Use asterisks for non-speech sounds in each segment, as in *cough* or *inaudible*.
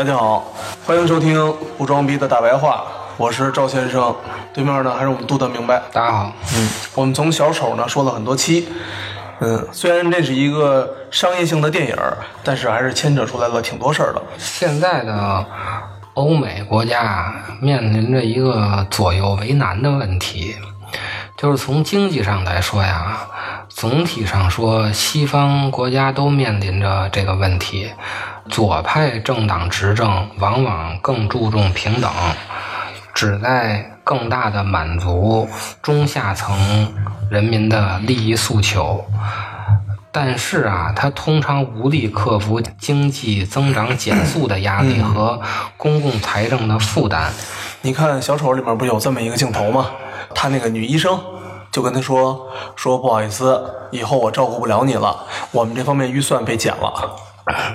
大家好，欢迎收听不装逼的大白话，我是赵先生，对面呢还是我们杜德明白。大家好，嗯，我们从小丑呢说了很多期，嗯，虽然这是一个商业性的电影，但是还是牵扯出来了挺多事儿的。现在的欧美国家面临着一个左右为难的问题，就是从经济上来说呀，总体上说，西方国家都面临着这个问题。左派政党执政往往更注重平等，旨在更大的满足中下层人民的利益诉求。但是啊，它通常无力克服经济增长减速的压力和公共财政的负担。你看《小丑》里面不有这么一个镜头吗？他那个女医生就跟他说：“说不好意思，以后我照顾不了你了，我们这方面预算被减了。”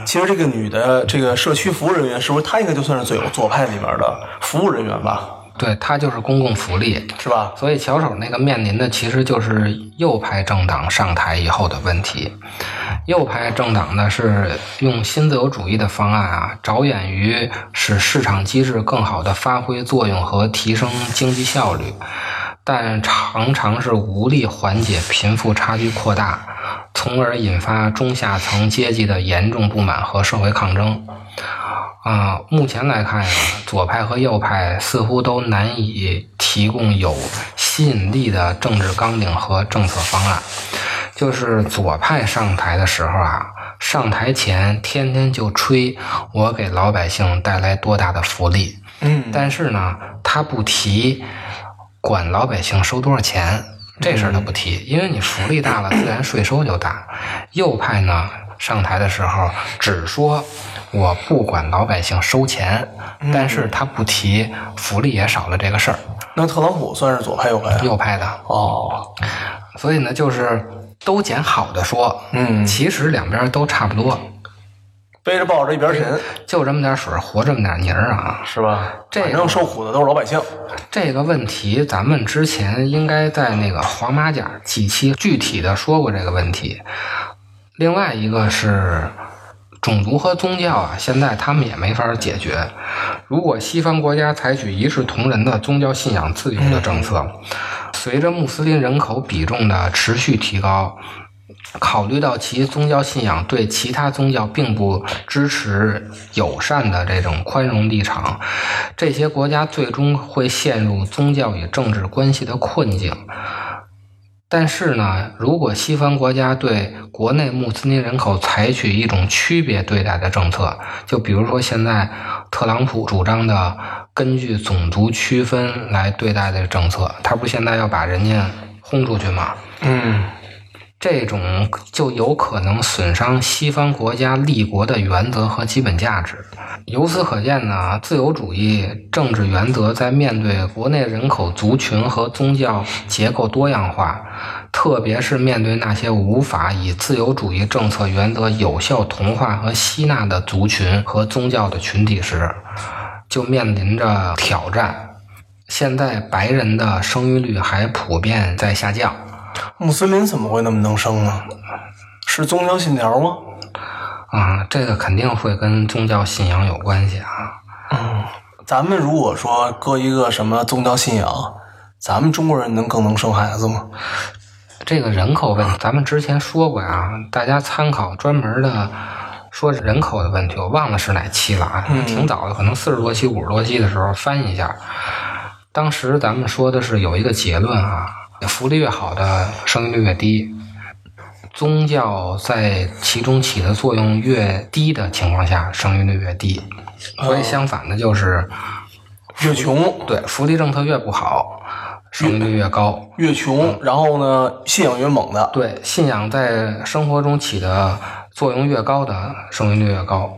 其实这个女的这个社区服务人员，是不是她应该就算是最有左派里面的服务人员吧？对，她就是公共福利，是吧？所以巧手那个面临的其实就是右派政党上台以后的问题。右派政党呢是用新自由主义的方案啊，着眼于使市场机制更好的发挥作用和提升经济效率，但常常是无力缓解贫富差距扩大。从而引发中下层阶级的严重不满和社会抗争。啊，目前来看呀，左派和右派似乎都难以提供有吸引力的政治纲领和政策方案。就是左派上台的时候啊，上台前天天就吹我给老百姓带来多大的福利。嗯，但是呢，他不提管老百姓收多少钱。这事儿他不提，因为你福利大了，自然税收就大。右派呢上台的时候只说我不管老百姓收钱，但是他不提福利也少了这个事儿。那特朗普算是左派右派？右派的哦，所以呢，就是都捡好的说，嗯，其实两边都差不多。背着抱着一边沉，就这么点水，活这么点泥儿啊，是吧？反正受苦的都是老百姓。这个问题，咱们之前应该在那个黄马甲几期具体的说过这个问题。另外一个是种族和宗教啊，现在他们也没法解决。如果西方国家采取一视同仁的宗教信仰自由的政策，随着穆斯林人口比重的持续提高。考虑到其宗教信仰对其他宗教并不支持友善的这种宽容立场，这些国家最终会陷入宗教与政治关系的困境。但是呢，如果西方国家对国内穆斯林人口采取一种区别对待的政策，就比如说现在特朗普主张的根据种族区分来对待的政策，他不现在要把人家轰出去吗？嗯。这种就有可能损伤西方国家立国的原则和基本价值。由此可见呢，自由主义政治原则在面对国内人口族群和宗教结构多样化，特别是面对那些无法以自由主义政策原则有效同化和吸纳的族群和宗教的群体时，就面临着挑战。现在白人的生育率还普遍在下降。穆斯林怎么会那么能生呢？是宗教信条吗？啊，这个肯定会跟宗教信仰有关系啊。嗯，咱们如果说搁一个什么宗教信仰，咱们中国人能更能生孩子吗？这个人口问题，咱们之前说过呀，大家参考专门的说人口的问题，我忘了是哪期了啊，挺早的，可能四十多期、五十多期的时候翻一下。当时咱们说的是有一个结论啊。福利越好的生育率越低，宗教在其中起的作用越低的情况下，生育率越低。所以相反的就是越穷，对福利政策越不好，生育率越高。越穷，然后呢，信仰越猛的。对，信仰在生活中起的作用越高的，生育率越高。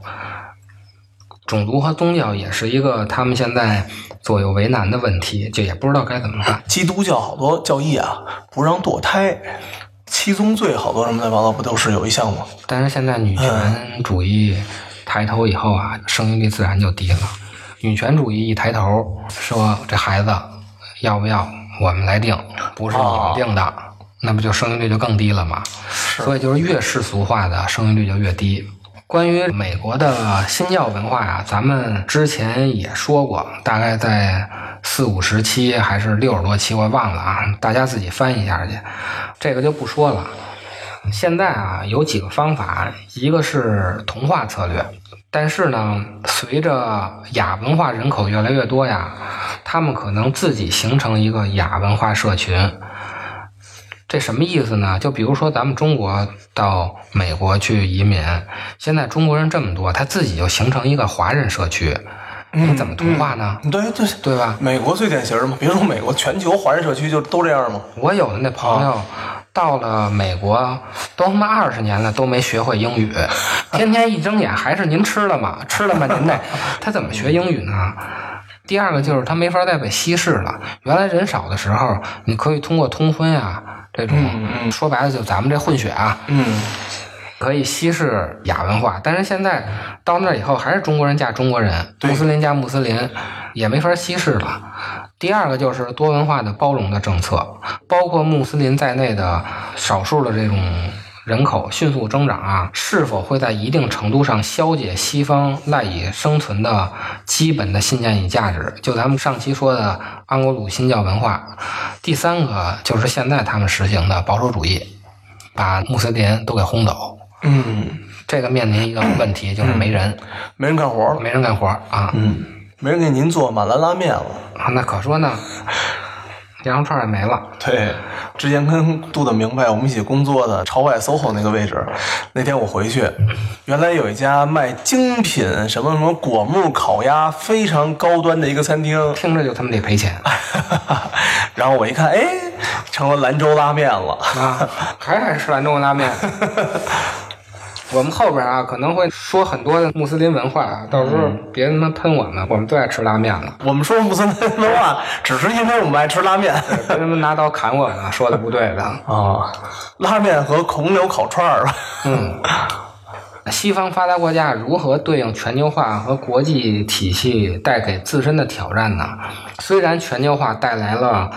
种族和宗教也是一个他们现在左右为难的问题，就也不知道该怎么办。基督教好多教义啊，不让堕胎，七宗罪好多什么的，八糟不都是有一项吗？但是现在女权主义抬头以后啊，生育率自然就低了。女权主义一抬头，说这孩子要不要我们来定，不是你们定的，那不就生育率就更低了吗？所以就是越世俗化的生育率就越低。关于美国的新教文化呀、咱们之前也说过，大概在四五十期还是六十多期，我忘了啊，大家自己翻一下去，这个就不说了。现在啊，有几个方法，一个是同化策略，但是呢，随着亚文化人口越来越多呀，他们可能自己形成一个亚文化社群。这什么意思呢？就比如说咱们中国到美国去移民，现在中国人这么多，他自己就形成一个华人社区，你怎么同化呢？对对，对吧？美国最典型嘛，别说美国，全球华人社区就都这样嘛？我有的那朋友到了美国，都他妈二十年了，都没学会英语，*laughs* 天天一睁眼还是您吃了吗？吃了吗？您那 *laughs* 他怎么学英语呢？第二个就是他没法再被稀释了。原来人少的时候，你可以通过通婚啊这种，说白了就咱们这混血啊，嗯，可以稀释亚文化，但是现在到那以后还是中国人嫁中国人，穆斯林嫁穆斯林，也没法稀释了。第二个就是多文化的包容的政策，包括穆斯林在内的少数的这种人口迅速增长啊，是否会在一定程度上消解西方赖以生存的基本的信念与价值？就咱们上期说的安格鲁新教文化。第三个就是现在他们实行的保守主义，把穆斯林都给轰走。嗯，这个面临一个问题，就是没人，没人干活了，没人干活啊。嗯，没人给您做马兰拉面了。啊那可说呢，羊肉串也没了。对，之前跟杜的明白我们一起工作的朝外 SOHO 那个位置，那天我回去，原来有一家卖精品什么什么果木烤鸭，非常高端的一个餐厅。听着就他妈得赔钱 *laughs* 然后我一看，哎，成了兰州拉面了。啊！还爱吃兰州拉面。*laughs* 我们后边啊可能会说很多的穆斯林文化啊，到时候别他妈喷我们，我们最爱吃拉面了，我们说穆斯林文化，*laughs* 只是因为我们爱吃拉面别他妈拿刀砍我们，说的不对的。*laughs* 啊，拉面和孔柳烤串儿。嗯，*laughs* 西方发达国家如何对应全球化和国际体系带给自身的挑战呢？虽然全球化带来了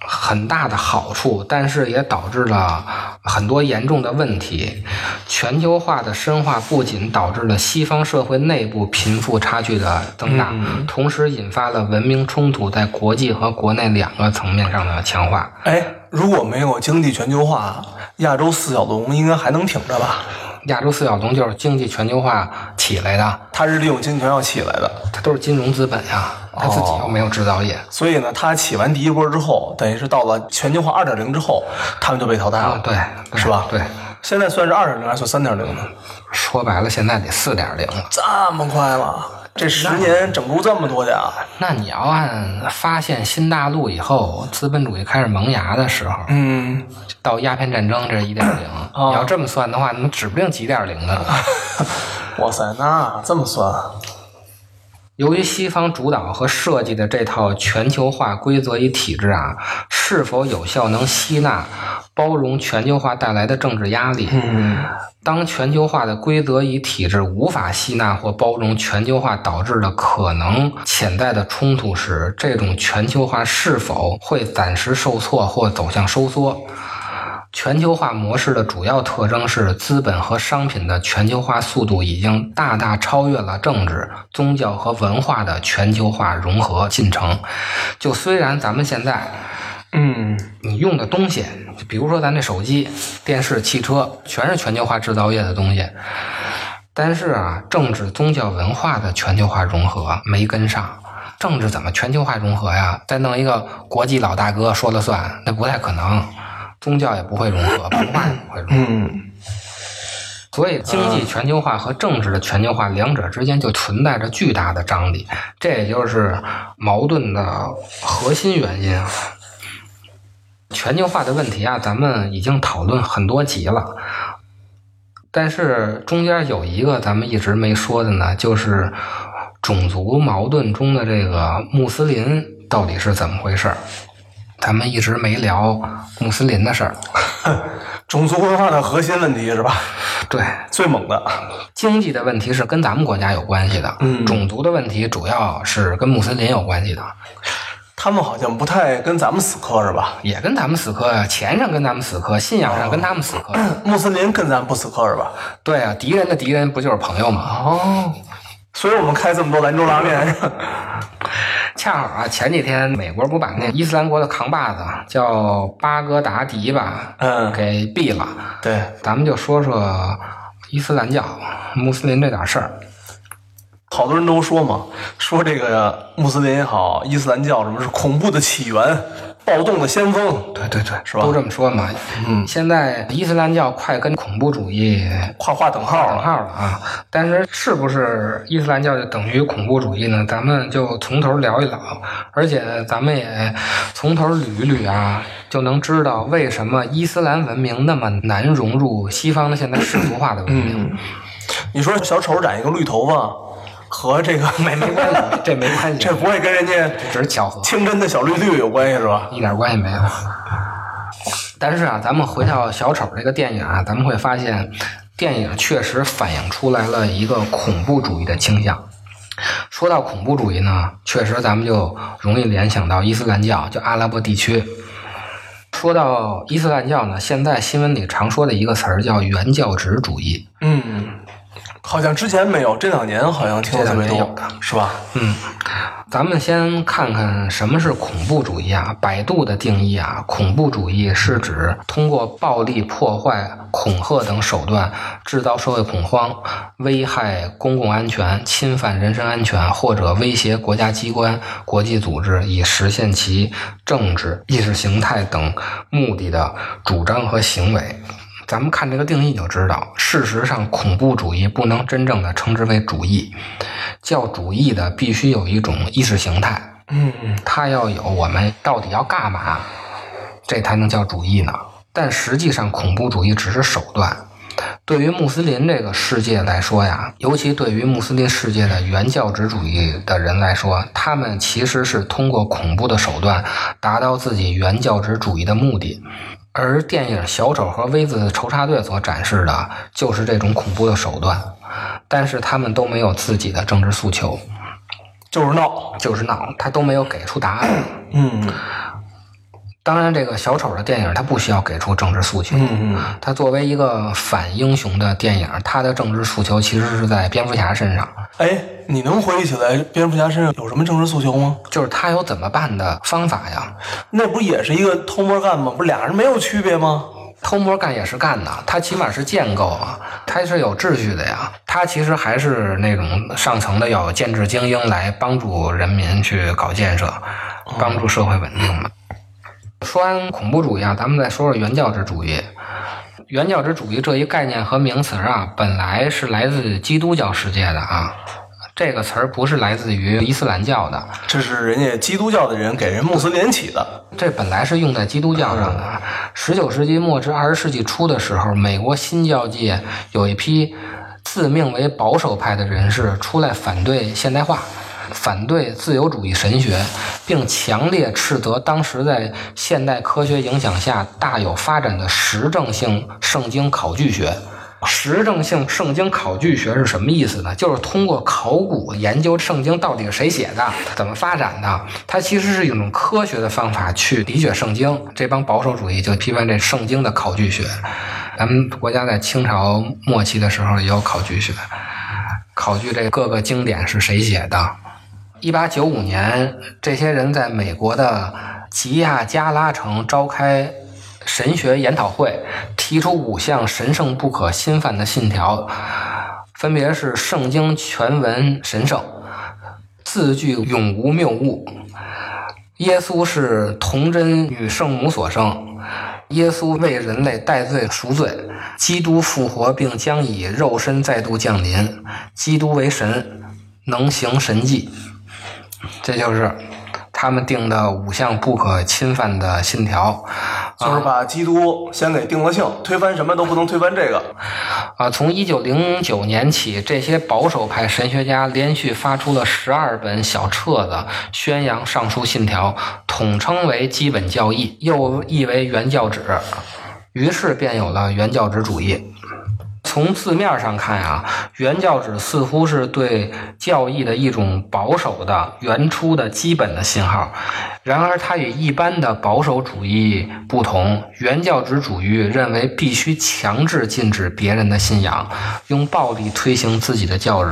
很大的好处，但是也导致了很多严重的问题。全球化的深化不仅导致了西方社会内部贫富差距的增大，同时引发了文明冲突在国际和国内两个层面上的强化。哎，如果没有经济全球化，亚洲四小龙应该还能挺着吧？亚洲四小龙就是经济全球化起来的，它是利用经济全球化起来的，它都是金融资本呀，它自己又没有制造业。所以呢，它起完第一波之后，等于是到了全球化二点零之后，他们就被淘汰了，啊，对，对是吧？对，现在算是二点零还是算三点零呢？说白了，现在得四点零了。这么快了？这十年整出这么多家？那你要按发现新大陆以后，资本主义开始萌芽的时候，嗯，到鸦片战争这一点零，哦你要这么算的话，那指不定几点零呢。*laughs* 哇塞，那这么算？由于西方主导和设计的这套全球化规则与体制啊，是否有效能吸纳、包容全球化带来的政治压力？嗯，当全球化的规则与体制无法吸纳或包容全球化导致的可能潜在的冲突时，这种全球化是否会暂时受挫或走向收缩？全球化模式的主要特征是，资本和商品的全球化速度已经大大超越了政治、宗教和文化的全球化融合进程。就虽然咱们现在嗯，你用的东西，比如说咱这手机、电视、汽车，全是全球化制造业的东西。但是啊，政治、宗教、文化的全球化融合没跟上。政治怎么全球化融合呀？再弄一个国际老大哥说了算，那不太可能。宗教也不会融合，*clears throat* 文化也不会融合。嗯，所以，经济全球化和政治的全球化两者之间就存在着巨大的张力，这也就是矛盾的核心原因啊。全球化的问题啊，咱们已经讨论很多集了，但是中间有一个咱们一直没说的呢，就是种族矛盾中的这个穆斯林到底是怎么回事儿？咱们一直没聊穆斯林的事儿。*laughs* 种族文化的核心问题是吧？对，最猛的，经济的问题是跟咱们国家有关系的，嗯种族的问题主要是跟穆斯林有关系的，他们好像不太跟咱们死磕是吧？也跟咱们死磕呀，钱上跟咱们死磕，信仰上跟他们死磕。*clears throat* 穆斯林跟咱不死磕是吧？对啊，敌人的敌人不就是朋友吗？哦，所以我们开这么多兰州拉面。*laughs* 恰好啊，前几天美国不把那伊斯兰国的扛把子叫巴格达迪吧，嗯，给毙了。对，咱们就说说伊斯兰教、穆斯林这点事儿。好多人都说嘛，说这个穆斯林也好，伊斯兰教什么是恐怖的起源，暴动的先锋，对对对，是吧都这么说嘛。嗯，现在伊斯兰教快跟恐怖主义画画等号等。号了啊！但是是不是伊斯兰教就等于恐怖主义呢？咱们就从头聊一聊，而且咱们也从头捋一捋啊，就能知道为什么伊斯兰文明那么难融入西方的现在世俗化的文明。你说小丑染一个绿头发，和这个没没关系，这没关系，这不会跟人家只是巧合，清真的小绿绿有关系是吧？一点关系没有。但是啊，咱们回到小丑这个电影啊，咱们会发现，电影确实反映出来了一个恐怖主义的倾向。说到恐怖主义呢，确实咱们就容易联想到伊斯兰教，就阿拉伯地区。说到伊斯兰教呢，现在新闻里常说的一个词儿叫原教旨主义。嗯，好像之前没有，这两年好像听的特别多这两年有的，是吧？嗯，咱们先看看什么是恐怖主义啊？百度的定义啊，恐怖主义是指通过暴力、破坏、恐吓等手段制造社会恐慌，危害公共安全、侵犯人身安全，或者威胁国家机关、国际组织，以实现其政治、意识形态等目的的主张和行为。咱们看这个定义就知道，事实上，恐怖主义不能真正的称之为主义，叫主义的必须有一种意识形态，嗯，它要有我们到底要干嘛，这才能叫主义呢。但实际上，恐怖主义只是手段。对于穆斯林这个世界来说呀，尤其对于穆斯林世界的原教旨主义的人来说，他们其实是通过恐怖的手段达到自己原教旨主义的目的。而电影《小丑和 V 字仇杀队》所展示的就是这种恐怖的手段，但是他们都没有自己的政治诉求，就是闹。就是闹，他都没有给出答案。嗯当然，这个小丑的电影它不需要给出政治诉求，嗯嗯，它作为一个反英雄的电影，它的政治诉求其实是在蝙蝠侠身上，哎，你能回忆起来蝙蝠侠身上有什么政治诉求吗？就是他有怎么办的方法呀。那不也是一个偷摸干吗？不是俩人没有区别吗？偷摸干也是干的，他起码是建构啊，他是有秩序的呀。他其实还是那种上层的要有建制精英来帮助人民去搞建设，帮助社会稳定嘛。说完恐怖主义啊，咱们再说说原教旨主义。原教旨主义这一概念和名词啊，本来是来自基督教世界的啊，这个词儿不是来自于伊斯兰教的。这是人家基督教的人给人穆斯林起的。这本来是用在基督教上的。十九世纪末至二十世纪初的时候，美国新教界有一批自命为保守派的人士出来反对现代化，反对自由主义神学，并强烈斥责当时在现代科学影响下大有发展的实证性圣经考据学。实证性圣经考据学是什么意思呢？就是通过考古研究圣经到底是谁写的，怎么发展的。它其实是一种科学的方法去理解圣经。这帮保守主义就批判这圣经的考据学。咱们国家在清朝末期的时候也有考据学，考据这各个经典是谁写的。一八九五年，这些人在美国的吉亚加拉城召开神学研讨会，提出五项神圣不可侵犯的信条，分别是圣经全文神圣，字句永无谬误，耶稣是童真与圣母所生，耶稣为人类代罪赎罪，基督复活并将以肉身再度降临，基督为神，能行神迹。这就是他们定的五项不可侵犯的信条。就是把基督先给定了性，推翻什么都不能推翻这个。啊，从一九零九年起，这些保守派神学家连续发出了十二本小册子，宣扬上述信条，统称为基本教义，又译为原教旨，于是便有了原教旨主义。从字面上看啊，原教旨似乎是对教义的一种保守的、原初的基本的信号。然而，它与一般的保守主义不同，原教旨主义认为必须强制禁止别人的信仰，用暴力推行自己的教旨。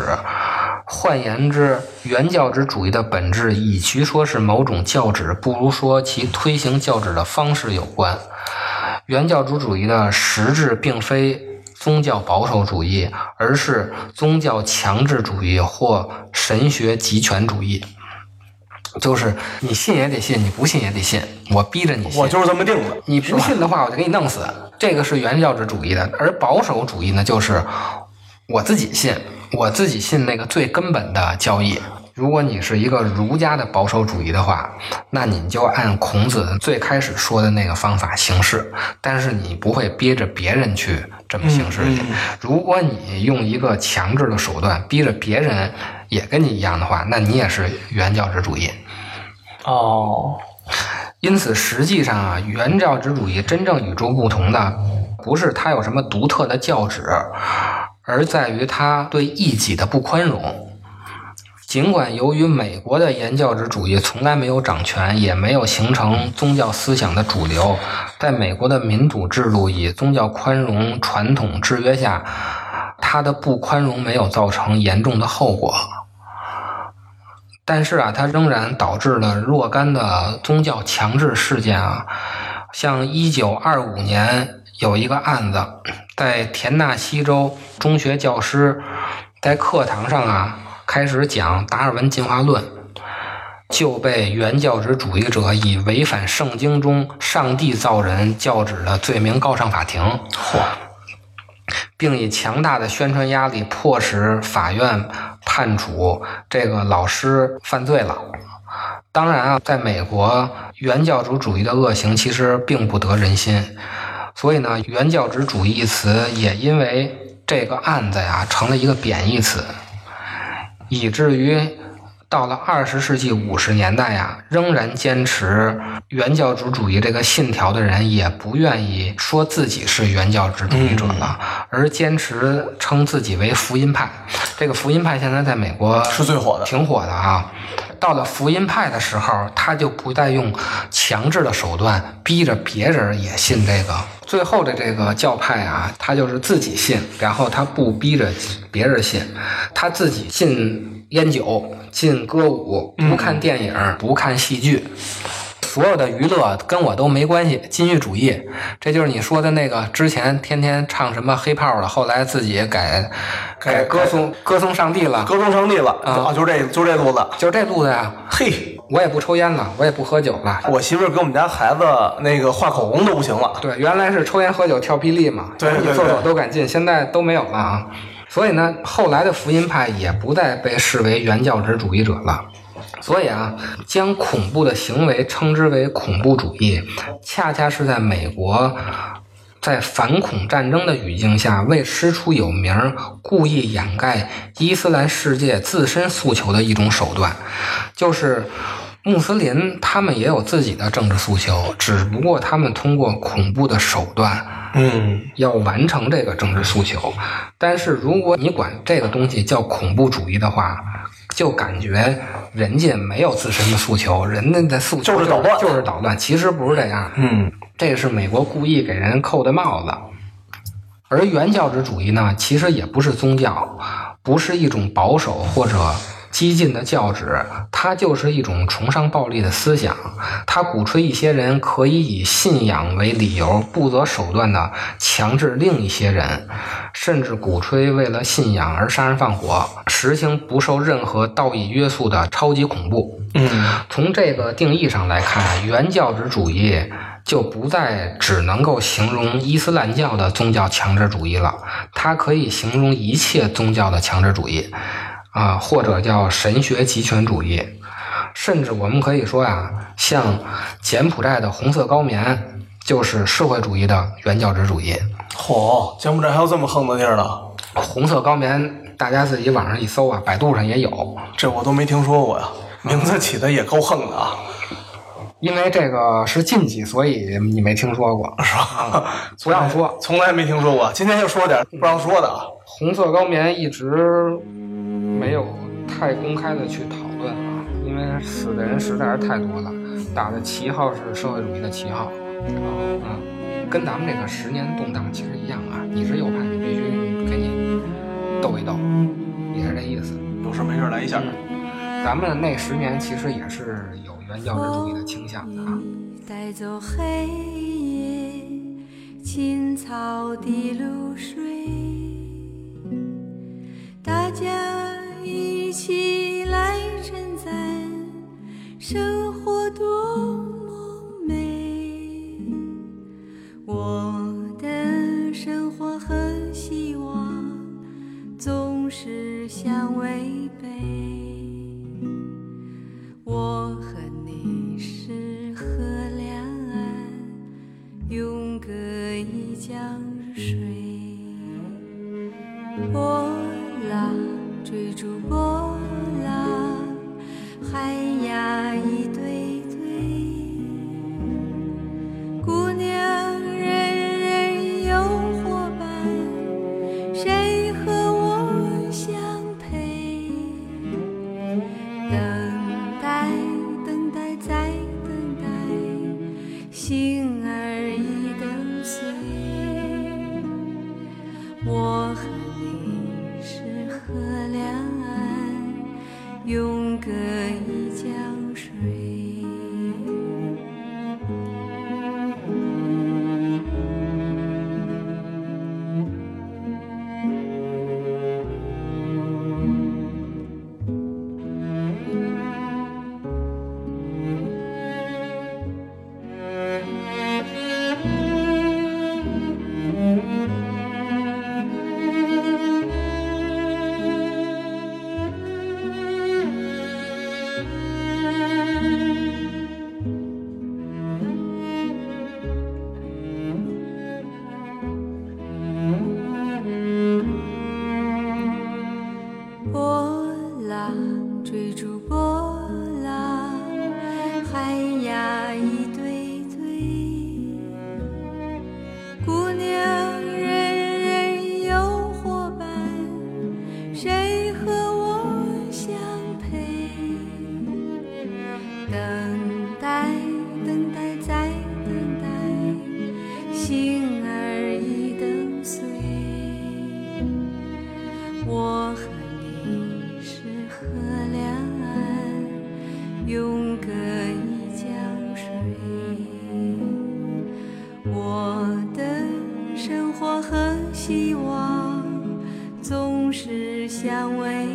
换言之，原教旨主义的本质，与其说是某种教旨，不如说其推行教旨的方式有关。原教旨主义的实质并非。宗教保守主义，而是宗教强制主义或神学集权主义，就是你信也得信，你不信也得信，我逼着你信。我就是这么定的。你不信的话，我就给你弄死。这个是原教旨主义的，而保守主义呢，就是我自己信，我自己信那个最根本的教义。如果你是一个儒家的保守主义的话，那你就按孔子最开始说的那个方法行事，但是你不会逼着别人去这么行事去。如果你用一个强制的手段逼着别人也跟你一样的话，那你也是原教旨主义。哦，因此实际上啊，原教旨主义真正与众不同的，不是它有什么独特的教旨，而在于它对异己的不宽容。尽管由于美国的原教旨主义从来没有掌权，也没有形成宗教思想的主流，在美国的民主制度以宗教宽容传统制约下，它的不宽容没有造成严重的后果。但是啊，它仍然导致了若干的宗教强制事件啊，像一九二五年有一个案子，在田纳西州中学教师在课堂上啊。开始讲达尔文进化论，就被原教旨主义者以违反圣经中上帝造人教旨的罪名告上法庭，嚯！并以强大的宣传压力迫使法院判处这个老师犯罪了。当然啊，在美国，原教旨主义的恶行其实并不得人心，所以呢，原教旨主义一词也因为这个案子呀，成了一个贬义词。以至于到了二十世纪五十年代呀，仍然坚持原教旨主义这个信条的人，也不愿意说自己是原教旨主义者了，而坚持称自己为福音派。这个福音派现在在美国是最火的，挺火的啊。到了福音派的时候，他就不再用强制的手段逼着别人也信这个。最后的这个教派啊，他就是自己信，然后他不逼着别人信，他自己信烟酒、禁歌舞，不看电影，不看戏剧。所有的娱乐跟我都没关系，禁欲主义，这就是你说的那个之前天天唱什么黑炮的，后来自己改改歌颂歌颂上帝了，歌颂上帝了啊，就这就这路子，就这路子呀。嘿，我也不抽烟了，我也不喝酒了。我媳妇儿给我们家孩子那个画口红都不行了。对，原来是抽烟喝酒跳霹雳嘛，对对厕所都敢进，现在都没有了啊。所以呢，后来的福音派也不再被视为原教旨主义者了。所以啊，将恐怖的行为称之为恐怖主义，恰恰是在美国在反恐战争的语境下为师出有名、故意掩盖伊斯兰世界自身诉求的一种手段。就是穆斯林他们也有自己的政治诉求，只不过他们通过恐怖的手段，嗯，要完成这个政治诉求。但是如果你管这个东西叫恐怖主义的话，就感觉人家没有自身的诉求，人家的诉求就是捣乱，就是捣乱。其实不是这样，嗯，这是美国故意给人扣的帽子。而原教旨主义呢，其实也不是宗教，不是一种保守或者。激进的教旨，它就是一种崇尚暴力的思想。它鼓吹一些人可以以信仰为理由，不择手段的强制另一些人，甚至鼓吹为了信仰而杀人放火，实行不受任何道义约束的超级恐怖。嗯，从这个定义上来看，原教旨主义就不再只能够形容伊斯兰教的宗教强制主义了，它可以形容一切宗教的强制主义。啊，或者叫神学极权主义，甚至我们可以说呀，像柬埔寨的红色高棉，就是社会主义的原教旨主义。嚯，柬埔寨还有这么横的地儿呢？红色高棉，大家自己网上一搜啊，百度上也有。这我都没听说过呀，名字起的也够横的啊，因为这个是禁忌，所以你没听说过，是吧？*laughs* 不让说。从来没听说过，今天就说点不让说的啊。红色高棉一直没有太公开的去讨论啊，因为死的人实在是太多了，打的旗号是社会主义的旗号，嗯，跟咱们这个十年动荡其实一样啊，你是右派，你必须给你斗一斗，也是这意思。有事没事来一下。咱们那十年其实也是有原教旨主义的倾向的啊。带走黑夜，青草的露水，大家生活多永隔一江水。我的生活和希望总是相违